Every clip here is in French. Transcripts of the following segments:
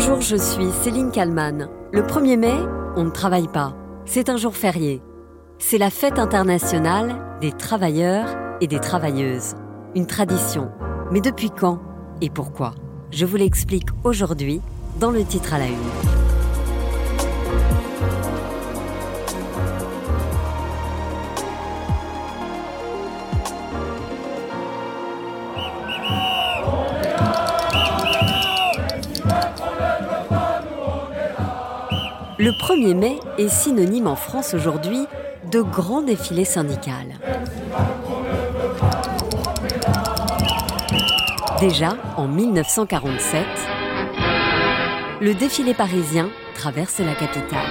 Bonjour, je suis Céline Kalman. Le 1er mai, on ne travaille pas. C'est un jour férié. C'est la fête internationale des travailleurs et des travailleuses. Une tradition. Mais depuis quand et pourquoi? Je vous l'explique aujourd'hui dans le titre à la une. Le 1er mai est synonyme en France aujourd'hui de grand défilé syndical. Déjà, en 1947, le défilé parisien traverse la capitale.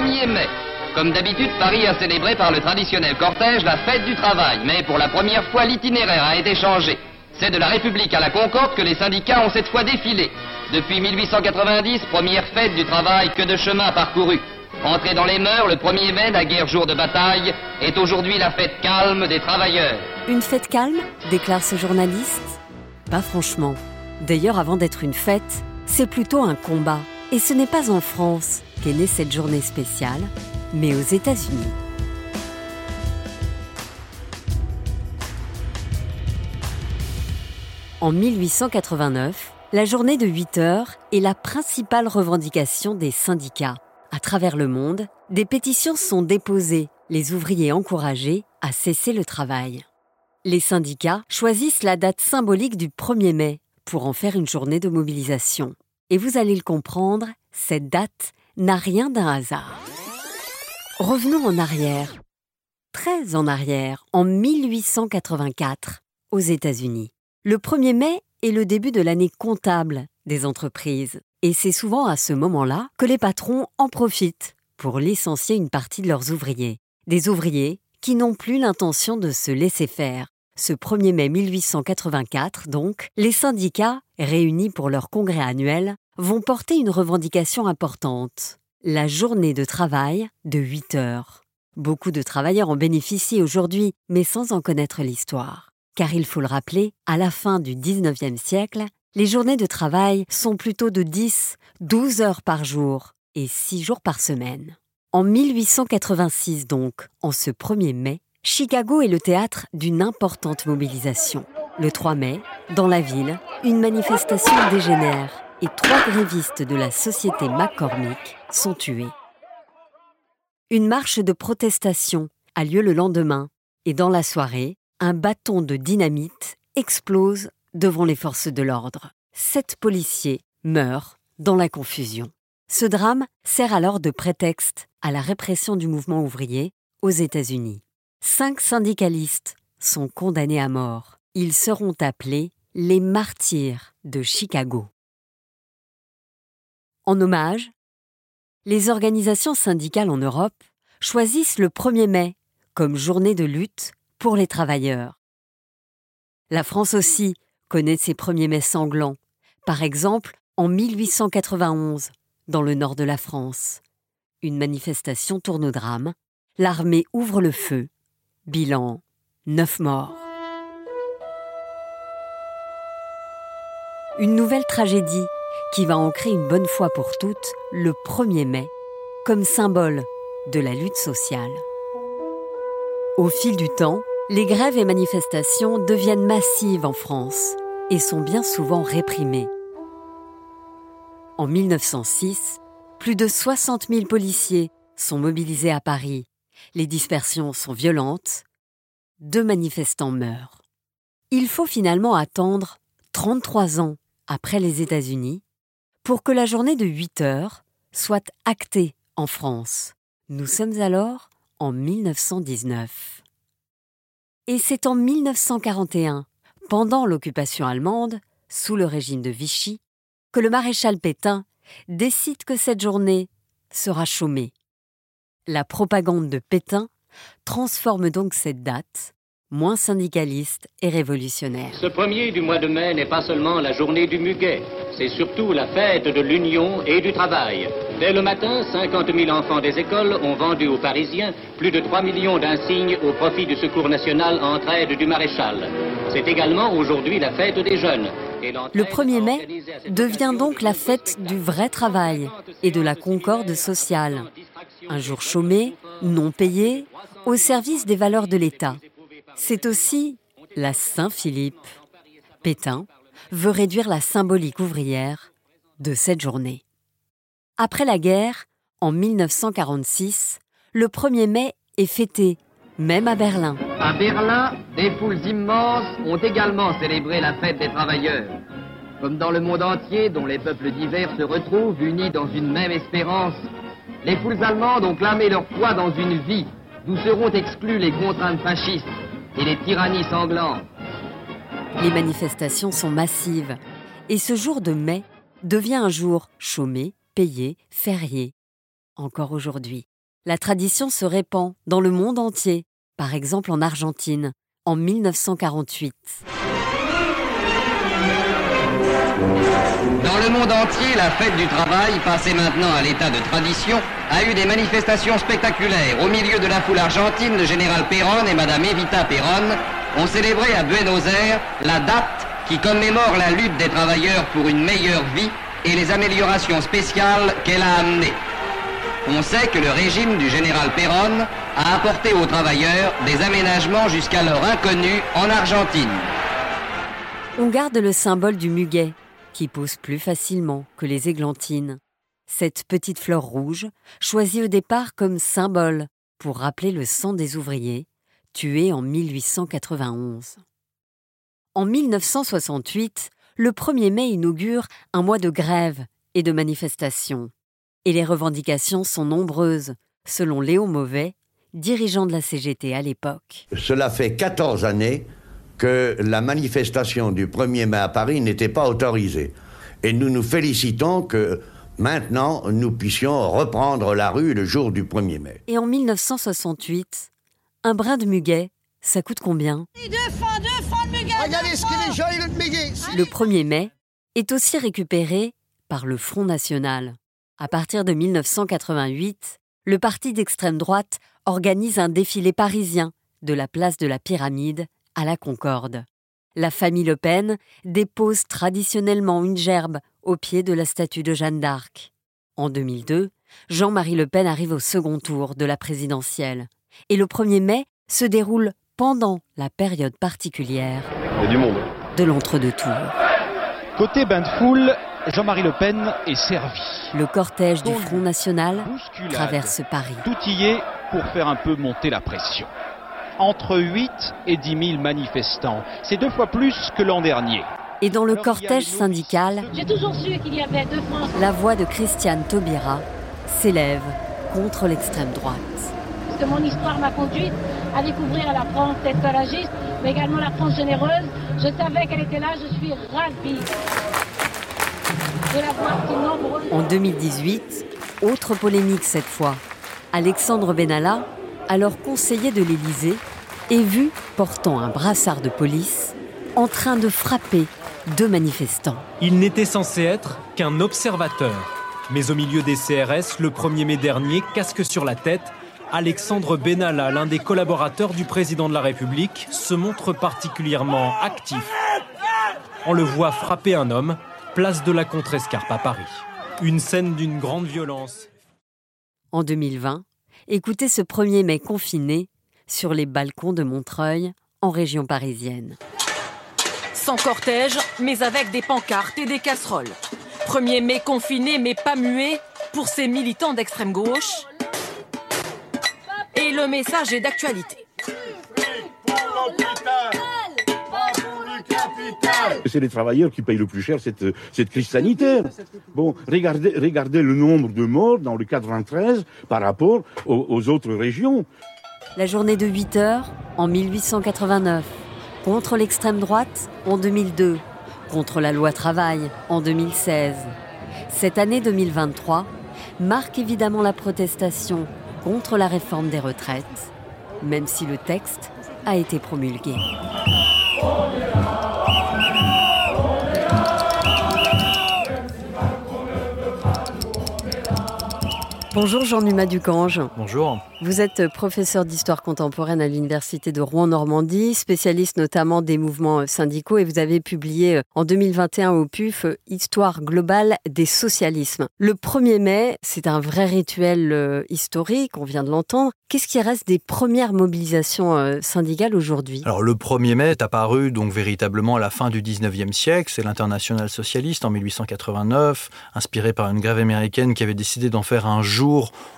1er mai. Comme d'habitude, Paris a célébré par le traditionnel cortège la fête du travail, mais pour la première fois, l'itinéraire a été changé. C'est de la République à la Concorde que les syndicats ont cette fois défilé. Depuis 1890, première fête du travail, que de chemin parcouru. Entré dans les mœurs, le 1er mai, la guerre jour de bataille, est aujourd'hui la fête calme des travailleurs. Une fête calme déclare ce journaliste Pas franchement. D'ailleurs, avant d'être une fête, c'est plutôt un combat. Et ce n'est pas en France qu'est née cette journée spéciale, mais aux États-Unis. En 1889, la journée de 8 heures est la principale revendication des syndicats. À travers le monde, des pétitions sont déposées, les ouvriers encouragés à cesser le travail. Les syndicats choisissent la date symbolique du 1er mai pour en faire une journée de mobilisation. Et vous allez le comprendre, cette date n'a rien d'un hasard. Revenons en arrière, très en arrière, en 1884, aux États-Unis. Le 1er mai est le début de l'année comptable des entreprises. Et c'est souvent à ce moment-là que les patrons en profitent pour licencier une partie de leurs ouvriers. Des ouvriers qui n'ont plus l'intention de se laisser faire. Ce 1er mai 1884, donc, les syndicats, réunis pour leur congrès annuel, vont porter une revendication importante. La journée de travail de 8 heures. Beaucoup de travailleurs en bénéficient aujourd'hui, mais sans en connaître l'histoire car il faut le rappeler, à la fin du 19e siècle, les journées de travail sont plutôt de 10, 12 heures par jour et 6 jours par semaine. En 1886 donc, en ce 1er mai, Chicago est le théâtre d'une importante mobilisation. Le 3 mai, dans la ville, une manifestation dégénère et trois grévistes de la société McCormick sont tués. Une marche de protestation a lieu le lendemain et dans la soirée, un bâton de dynamite explose devant les forces de l'ordre. Sept policiers meurent dans la confusion. Ce drame sert alors de prétexte à la répression du mouvement ouvrier aux États-Unis. Cinq syndicalistes sont condamnés à mort. Ils seront appelés les martyrs de Chicago. En hommage, les organisations syndicales en Europe choisissent le 1er mai comme journée de lutte pour les travailleurs. La France aussi connaît ses premiers mai sanglants, par exemple en 1891, dans le nord de la France. Une manifestation tourne au drame, l'armée ouvre le feu, bilan neuf morts. Une nouvelle tragédie qui va ancrer une bonne fois pour toutes le 1er mai comme symbole de la lutte sociale. Au fil du temps, les grèves et manifestations deviennent massives en France et sont bien souvent réprimées. En 1906, plus de 60 000 policiers sont mobilisés à Paris. Les dispersions sont violentes. Deux manifestants meurent. Il faut finalement attendre 33 ans après les États-Unis pour que la journée de 8 heures soit actée en France. Nous sommes alors en 1919. Et c'est en 1941, pendant l'occupation allemande, sous le régime de Vichy, que le maréchal Pétain décide que cette journée sera chômée. La propagande de Pétain transforme donc cette date, moins syndicaliste et révolutionnaire. Ce premier du mois de mai n'est pas seulement la journée du muguet, c'est surtout la fête de l'union et du travail. Dès le matin, 50 000 enfants des écoles ont vendu aux Parisiens plus de 3 millions d'insignes au profit du Secours national en traide du maréchal. C'est également aujourd'hui la fête des jeunes. Le 1er mai devient donc la fête du vrai travail et de la concorde sociale. Un jour chômé, non payé, au service des valeurs de l'État. C'est aussi la Saint-Philippe. Pétain veut réduire la symbolique ouvrière de cette journée. Après la guerre, en 1946, le 1er mai est fêté, même à Berlin. À Berlin, des foules immenses ont également célébré la fête des travailleurs. Comme dans le monde entier, dont les peuples divers se retrouvent unis dans une même espérance, les foules allemandes ont clamé leur foi dans une vie d'où seront exclues les contraintes fascistes et les tyrannies sanglantes. Les manifestations sont massives et ce jour de mai devient un jour chômé, payé, férié. Encore aujourd'hui, la tradition se répand dans le monde entier, par exemple en Argentine, en 1948. Dans le monde entier, la fête du travail, passée maintenant à l'état de tradition, a eu des manifestations spectaculaires. Au milieu de la foule argentine, le général Perón et Madame Evita Perón ont célébré à Buenos Aires la date qui commémore la lutte des travailleurs pour une meilleure vie et les améliorations spéciales qu'elle a amenées. On sait que le régime du général Perón a apporté aux travailleurs des aménagements jusqu'alors inconnus en Argentine. On garde le symbole du muguet, qui pousse plus facilement que les églantines. Cette petite fleur rouge, choisie au départ comme symbole pour rappeler le sang des ouvriers, tués en 1891. En 1968, le 1er mai inaugure un mois de grève et de manifestations. Et les revendications sont nombreuses, selon Léo Mauvais, dirigeant de la CGT à l'époque. Cela fait 14 années que la manifestation du 1er mai à Paris n'était pas autorisée. Et nous nous félicitons que maintenant nous puissions reprendre la rue le jour du 1er mai. Et en 1968, un brin de muguet, ça coûte combien? Le 1er mai est aussi récupéré par le Front National. À partir de 1988, le parti d'extrême droite organise un défilé parisien de la place de la Pyramide à la Concorde. La famille Le Pen dépose traditionnellement une gerbe au pied de la statue de Jeanne d'Arc. En 2002, Jean-Marie Le Pen arrive au second tour de la présidentielle. Et le 1er mai se déroule pendant la période particulière de l'entre-deux-tours. Côté bain de foule, Jean-Marie Le Pen est servi. Le cortège du Front National traverse Paris. Tout y est pour faire un peu monter la pression entre 8 et 10 000 manifestants. C'est deux fois plus que l'an dernier. Et dans le cortège syndical, J'ai toujours su qu'il y avait deux France. la voix de Christiane Taubira s'élève contre l'extrême droite. Parce que mon histoire m'a conduite à découvrir la France écologiste, mais également la France généreuse. Je savais qu'elle était là, je suis ravie de la voir si nombreuse. En 2018, autre polémique cette fois. Alexandre Benalla, alors conseiller de l'Élysée, est vu portant un brassard de police en train de frapper deux manifestants. Il n'était censé être qu'un observateur. Mais au milieu des CRS, le 1er mai dernier, casque sur la tête, Alexandre Benalla, l'un des collaborateurs du président de la République, se montre particulièrement actif. On le voit frapper un homme, place de la Contrescarpe à Paris. Une scène d'une grande violence. En 2020, écoutez ce 1er mai confiné sur les balcons de Montreuil, en région parisienne. Sans cortège, mais avec des pancartes et des casseroles. 1er mai confiné, mais pas muet, pour ces militants d'extrême gauche. Le message est d'actualité. C'est les travailleurs qui payent le plus cher cette, cette crise sanitaire. Bon, regardez, regardez le nombre de morts dans le 93 par rapport aux, aux autres régions. La journée de 8 heures en 1889, contre l'extrême droite en 2002, contre la loi travail en 2016. Cette année 2023 marque évidemment la protestation contre la réforme des retraites, même si le texte a été promulgué. Bonjour Jean-Numa Ducange. Bonjour. Vous êtes professeur d'histoire contemporaine à l'Université de Rouen-Normandie, spécialiste notamment des mouvements syndicaux et vous avez publié en 2021 au PUF Histoire globale des socialismes. Le 1er mai, c'est un vrai rituel euh, historique, on vient de l'entendre. Qu'est-ce qui reste des premières mobilisations euh, syndicales aujourd'hui? Alors le 1er mai est apparu donc véritablement à la fin du 19e siècle, c'est l'international socialiste en 1889, inspiré par une grève américaine qui avait décidé d'en faire un jour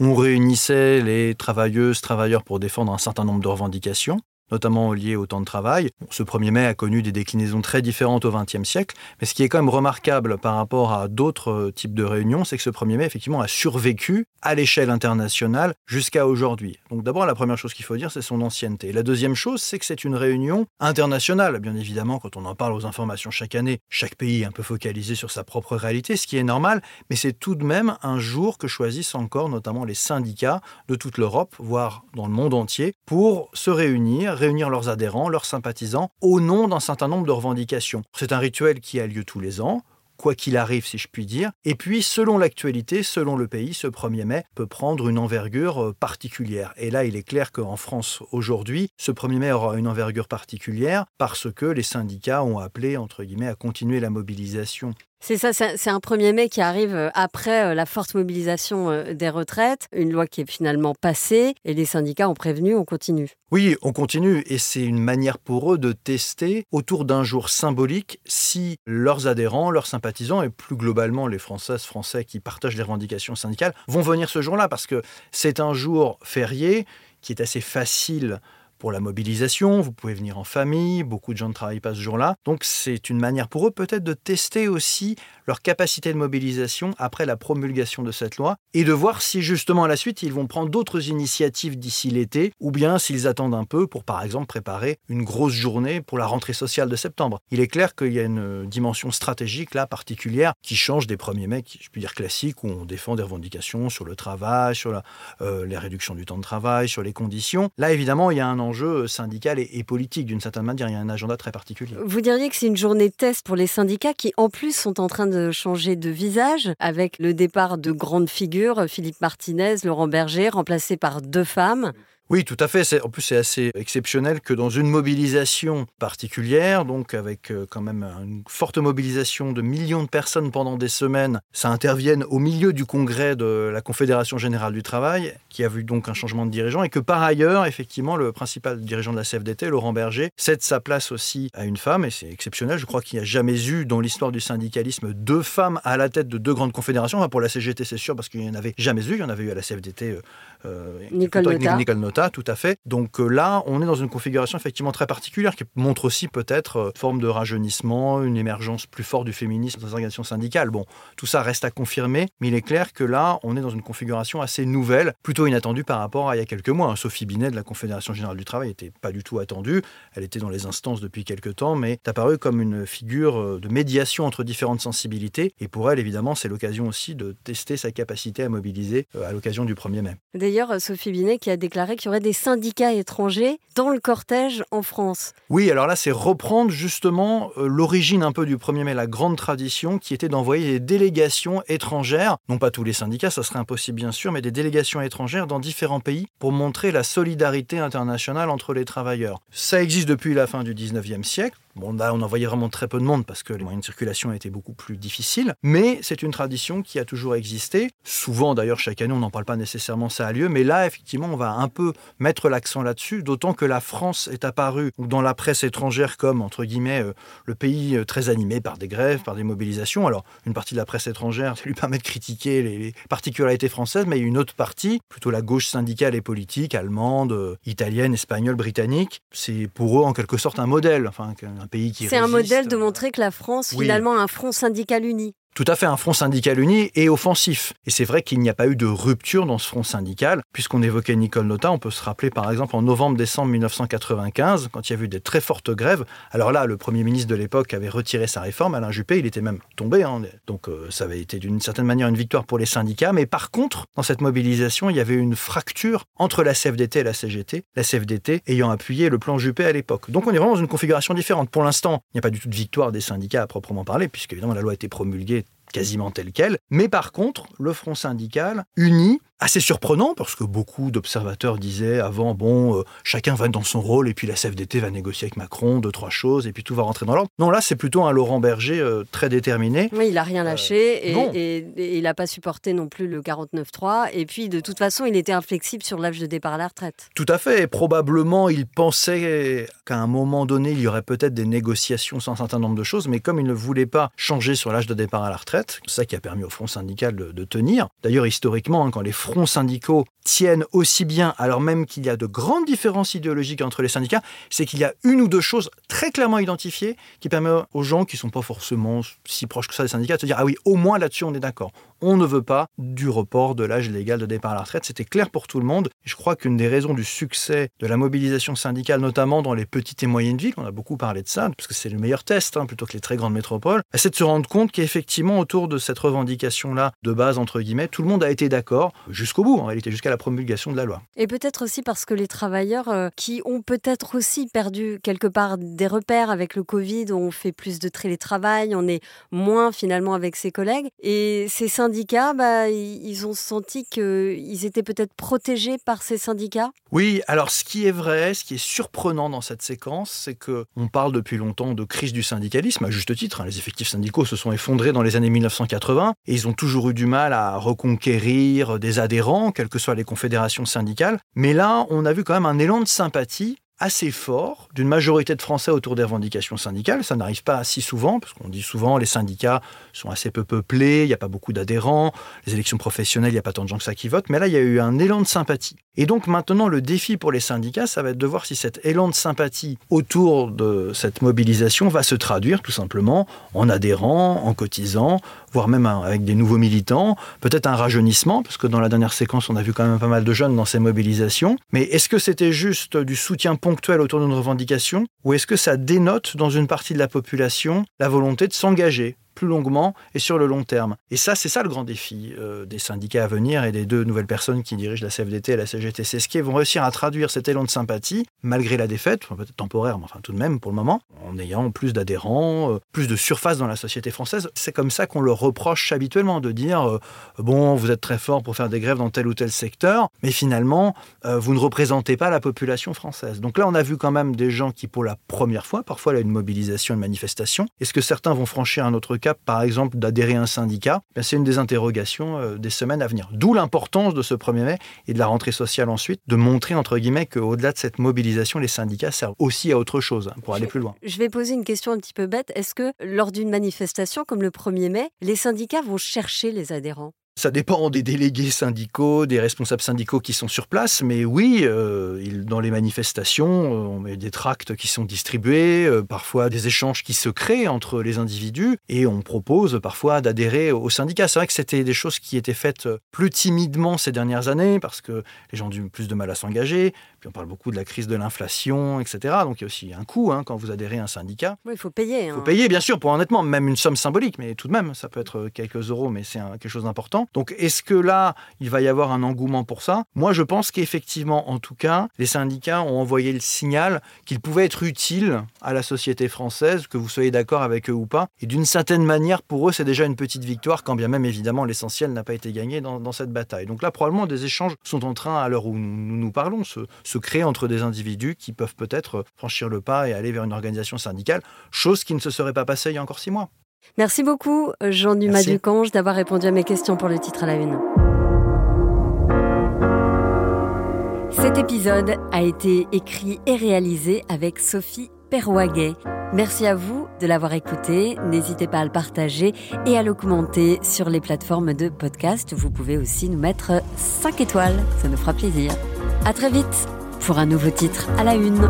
on réunissait les travailleuses, travailleurs pour défendre un certain nombre de revendications notamment liées au temps de travail. ce 1er mai a connu des déclinaisons très différentes au XXe siècle, mais ce qui est quand même remarquable par rapport à d'autres euh, types de réunions, c'est que ce 1er mai, effectivement, a survécu à l'échelle internationale jusqu'à aujourd'hui. Donc d'abord, la première chose qu'il faut dire, c'est son ancienneté. La deuxième chose, c'est que c'est une réunion internationale. Bien évidemment, quand on en parle aux informations chaque année, chaque pays est un peu focalisé sur sa propre réalité, ce qui est normal, mais c'est tout de même un jour que choisissent encore notamment les syndicats de toute l'Europe, voire dans le monde entier, pour se réunir, réunir leurs adhérents, leurs sympathisants, au nom d'un certain nombre de revendications. C'est un rituel qui a lieu tous les ans quoi qu'il arrive, si je puis dire. Et puis, selon l'actualité, selon le pays, ce 1er mai peut prendre une envergure euh, particulière. Et là, il est clair qu'en France, aujourd'hui, ce 1er mai aura une envergure particulière parce que les syndicats ont appelé, entre guillemets, à continuer la mobilisation c'est ça, c'est un 1er mai qui arrive euh, après euh, la forte mobilisation euh, des retraites, une loi qui est finalement passée et les syndicats ont prévenu, on continue. Oui, on continue et c'est une manière pour eux de tester autour d'un jour symbolique si leurs adhérents, leurs sympathisants et plus globalement les Françaises, Français qui partagent les revendications syndicales vont venir ce jour-là parce que c'est un jour férié qui est assez facile pour la mobilisation, vous pouvez venir en famille, beaucoup de gens ne travaillent pas ce jour-là. Donc c'est une manière pour eux peut-être de tester aussi leur capacité de mobilisation après la promulgation de cette loi et de voir si justement à la suite ils vont prendre d'autres initiatives d'ici l'été ou bien s'ils attendent un peu pour par exemple préparer une grosse journée pour la rentrée sociale de septembre. Il est clair qu'il y a une dimension stratégique là particulière qui change des premiers mai, je puis dire classiques, où on défend des revendications sur le travail, sur euh, les réductions du temps de travail, sur les conditions. Là évidemment il y a un enjeu syndical et, politique d'une certaine manière. Il y a un agenda très particulier. Vous diriez que c'est une journée test pour les syndicats qui, en plus, sont en train de changer de visage avec le départ de grandes figures, Philippe Martinez, Laurent Berger, remplacés par deux femmes. Oui, tout à fait. En plus, c'est assez exceptionnel que dans une mobilisation particulière, donc avec euh, quand même une forte mobilisation de millions de personnes pendant des semaines, ça intervienne au milieu du congrès de la Confédération générale du travail, qui a vu donc un changement de dirigeant, et que par ailleurs, effectivement, le principal dirigeant de la CFDT, Laurent Berger, cède sa place aussi à une femme, et c'est exceptionnel. Je crois qu'il n'y a jamais eu dans l'histoire du syndicalisme deux femmes à la tête de deux grandes confédérations. Enfin, pour la CGT, c'est sûr, parce qu'il n'y en avait jamais eu. Il y en avait eu à la CFDT. Euh, euh, Nicole Nota tout à fait. Donc euh, là, on est dans une configuration effectivement très particulière qui montre aussi peut-être une euh, forme de rajeunissement, une émergence plus forte du féminisme dans les organisations syndicales. Bon, tout ça reste à confirmer, mais il est clair que là, on est dans une configuration assez nouvelle, plutôt inattendue par rapport à il y a quelques mois. Sophie Binet de la Confédération Générale du Travail n'était pas du tout attendue. Elle était dans les instances depuis quelques temps, mais est apparue comme une figure euh, de médiation entre différentes sensibilités. Et pour elle, évidemment, c'est l'occasion aussi de tester sa capacité à mobiliser à l'occasion du 1er mai. D'ailleurs, Sophie Binet qui a déclaré qu'il y aurait des syndicats étrangers dans le cortège en France. Oui, alors là, c'est reprendre justement euh, l'origine un peu du 1er mai, la grande tradition qui était d'envoyer des délégations étrangères, non pas tous les syndicats, ça serait impossible bien sûr, mais des délégations étrangères dans différents pays pour montrer la solidarité internationale entre les travailleurs. Ça existe depuis la fin du 19e siècle. Bon, là, on envoyait vraiment très peu de monde parce que les moyens de circulation étaient beaucoup plus difficiles. Mais c'est une tradition qui a toujours existé. Souvent, d'ailleurs, chaque année, on n'en parle pas nécessairement, ça a lieu. Mais là, effectivement, on va un peu mettre l'accent là-dessus, d'autant que la France est apparue dans la presse étrangère comme, entre guillemets, euh, le pays euh, très animé par des grèves, par des mobilisations. Alors, une partie de la presse étrangère, ça lui permet de critiquer les, particularités françaises, mais une autre partie, plutôt la gauche syndicale et politique, allemande, euh, italienne, espagnole, britannique. C'est pour eux, en quelque sorte, un modèle. Enfin, c'est un modèle de montrer que la France, finalement, a un front syndical uni tout à fait un front syndical uni et offensif. Et c'est vrai qu'il n'y a pas eu de rupture dans ce front syndical, puisqu'on évoquait Nicole Nota, on peut se rappeler par exemple en novembre-décembre 1995, quand il y a eu des très fortes grèves. Alors là, le Premier ministre de l'époque avait retiré sa réforme, Alain Juppé, il était même tombé, hein. donc euh, ça avait été d'une certaine manière une victoire pour les syndicats, mais par contre, dans cette mobilisation, il y avait une fracture entre la CFDT et la CGT, la CFDT ayant appuyé le plan Juppé à l'époque. Donc on est vraiment dans une configuration différente. Pour l'instant, il n'y a pas du tout de victoire des syndicats à proprement parler, puisque évidemment la loi a été promulguée quasiment tel quel. Mais par contre, le Front syndical, uni, assez surprenant parce que beaucoup d'observateurs disaient avant, bon, euh, chacun va dans son rôle et puis la CFDT va négocier avec Macron, deux, trois choses et puis tout va rentrer dans l'ordre. Non, là, c'est plutôt un Laurent Berger euh, très déterminé. Oui, il n'a rien lâché et, il n'a pas supporté non plus le 49-3. Et puis, de toute façon, il était inflexible sur l'âge de départ à la retraite. Tout à fait. Et probablement, il pensait qu'à un moment donné, il y aurait peut-être des négociations sur un certain nombre de choses, mais comme il ne voulait pas changer sur l'âge de départ à la retraite, c'est ça qui a permis au Front syndical de, tenir. D'ailleurs, historiquement, hein, quand les fronts syndicaux tiennent aussi bien, alors même qu'il y a de grandes différences idéologiques entre les syndicats, c'est qu'il y a une ou deux choses très clairement identifiées qui permettent aux gens qui ne sont pas forcément si proches que ça des syndicats de se dire ah oui, au moins là-dessus on est d'accord on ne veut pas du report de l'âge légal de départ à la retraite. C'était clair pour tout le monde. Je crois qu'une des raisons du succès de la mobilisation syndicale, notamment dans les petites et moyennes villes, on a beaucoup parlé de ça, parce que c'est le meilleur test, hein, plutôt que les très grandes métropoles, c'est de se rendre compte qu'effectivement, autour de cette revendication-là, de base, entre guillemets, tout le monde a été d'accord jusqu'au bout, en réalité, jusqu'à la promulgation de la loi. Et peut-être aussi parce que les travailleurs euh, qui ont peut-être aussi perdu quelque part des repères avec le Covid, on fait plus de télétravail, on est moins finalement avec ses collègues, et ces syndicats syndicats, bah, ils ont senti qu'ils étaient peut-être protégés par ces syndicats? Oui, alors ce qui est vrai, ce qui est surprenant dans cette séquence, c'est que on parle depuis longtemps de crise du syndicalisme, à juste titre. Hein. les effectifs syndicaux se sont effondrés dans les années 1980 et ils ont toujours eu du mal à reconquérir des adhérents, quelles que soient les confédérations syndicales. Mais là, on a vu quand même un élan de sympathie assez fort d'une majorité de Français autour des revendications syndicales. Ça n'arrive pas si souvent, parce qu'on dit souvent les syndicats sont assez peu peuplés, il n'y a pas beaucoup d'adhérents, les élections professionnelles, il n'y a pas tant de gens que ça qui votent, mais là, il y a eu un élan de sympathie. Et donc maintenant, le défi pour les syndicats, ça va être de voir si cet élan de sympathie autour de cette mobilisation va se traduire tout simplement en adhérents, en cotisants, voire même avec des nouveaux militants, peut-être un rajeunissement, parce que dans la dernière séquence, on a vu quand même pas mal de jeunes dans ces mobilisations. Mais est-ce que c'était juste du soutien ponctuel autour d'une revendication, ou est-ce que ça dénote dans une partie de la population la volonté de s'engager? Plus longuement et sur le long terme. Et ça, c'est ça le grand défi euh, des syndicats à venir et des deux nouvelles personnes qui dirigent la CFDT et la CGT. C'est ce qui vont réussir à traduire cet élan de sympathie, malgré la défaite, peut-être temporaire, mais enfin tout de même pour le moment, en ayant plus d'adhérents, euh, plus de surface dans la société française. C'est comme ça qu'on leur reproche habituellement de dire euh, bon, vous êtes très fort pour faire des grèves dans tel ou tel secteur, mais finalement, vous ne représentez pas la population française. Donc là, on a vu quand même des gens qui, pour la première fois, parfois, là, une mobilisation, une manifestation. Est-ce que certains vont franchir un autre par exemple, d'adhérer à un syndicat, ben, c'est une des interrogations euh, des semaines à venir. D'où l'importance de ce 1er mai et de la rentrée sociale ensuite, de montrer, entre guillemets, qu'au-delà de cette mobilisation, les syndicats servent aussi à autre chose, hein, pour aller plus loin. Je vais poser une question un petit peu bête. Est-ce que lors d'une manifestation comme le 1er mai, les syndicats vont chercher les adhérents? Ça dépend des délégués syndicaux, des responsables syndicaux qui sont sur place, mais oui, euh, dans les manifestations, euh, on met des tracts qui sont distribués, euh, parfois des échanges qui se créent entre les individus, et on propose parfois d'adhérer au syndicat. C'est vrai que c'était des choses qui étaient faites plus timidement ces dernières années, parce que les gens ont eu plus de mal à s'engager, puis on parle beaucoup de la crise de l'inflation, etc. Donc il y a aussi un coût hein, quand vous adhérez à un syndicat. Oui, il faut payer. Il faut hein. payer, bien sûr, pour honnêtement, même une somme symbolique, mais tout de même, ça peut être quelques euros, mais c'est quelque chose d'important. Donc est-ce que là, il va y avoir un engouement pour ça? Moi, je pense qu'effectivement, en tout cas, les syndicats ont envoyé le signal qu'ils pouvaient être utiles à la société française, que vous soyez d'accord avec eux ou pas. Et d'une certaine manière, pour eux, c'est déjà une petite victoire, quand bien même, évidemment, l'essentiel n'a pas été gagné dans, cette bataille. Donc là, probablement, des échanges sont en train, à l'heure où nous nous parlons, se, se créer entre des individus qui peuvent peut-être franchir le pas et aller vers une organisation syndicale, chose qui ne se serait pas passée il y a encore six mois. Merci beaucoup, Jean Dumas Ducange, d'avoir répondu à mes questions pour le titre à la une. Cet épisode a été écrit et réalisé avec Sophie Perwaguet. Merci à vous de l'avoir écouté. N'hésitez pas à le partager et à le commenter sur les plateformes de podcast. Vous pouvez aussi nous mettre 5 étoiles, ça nous fera plaisir. À très vite pour un nouveau titre à la une.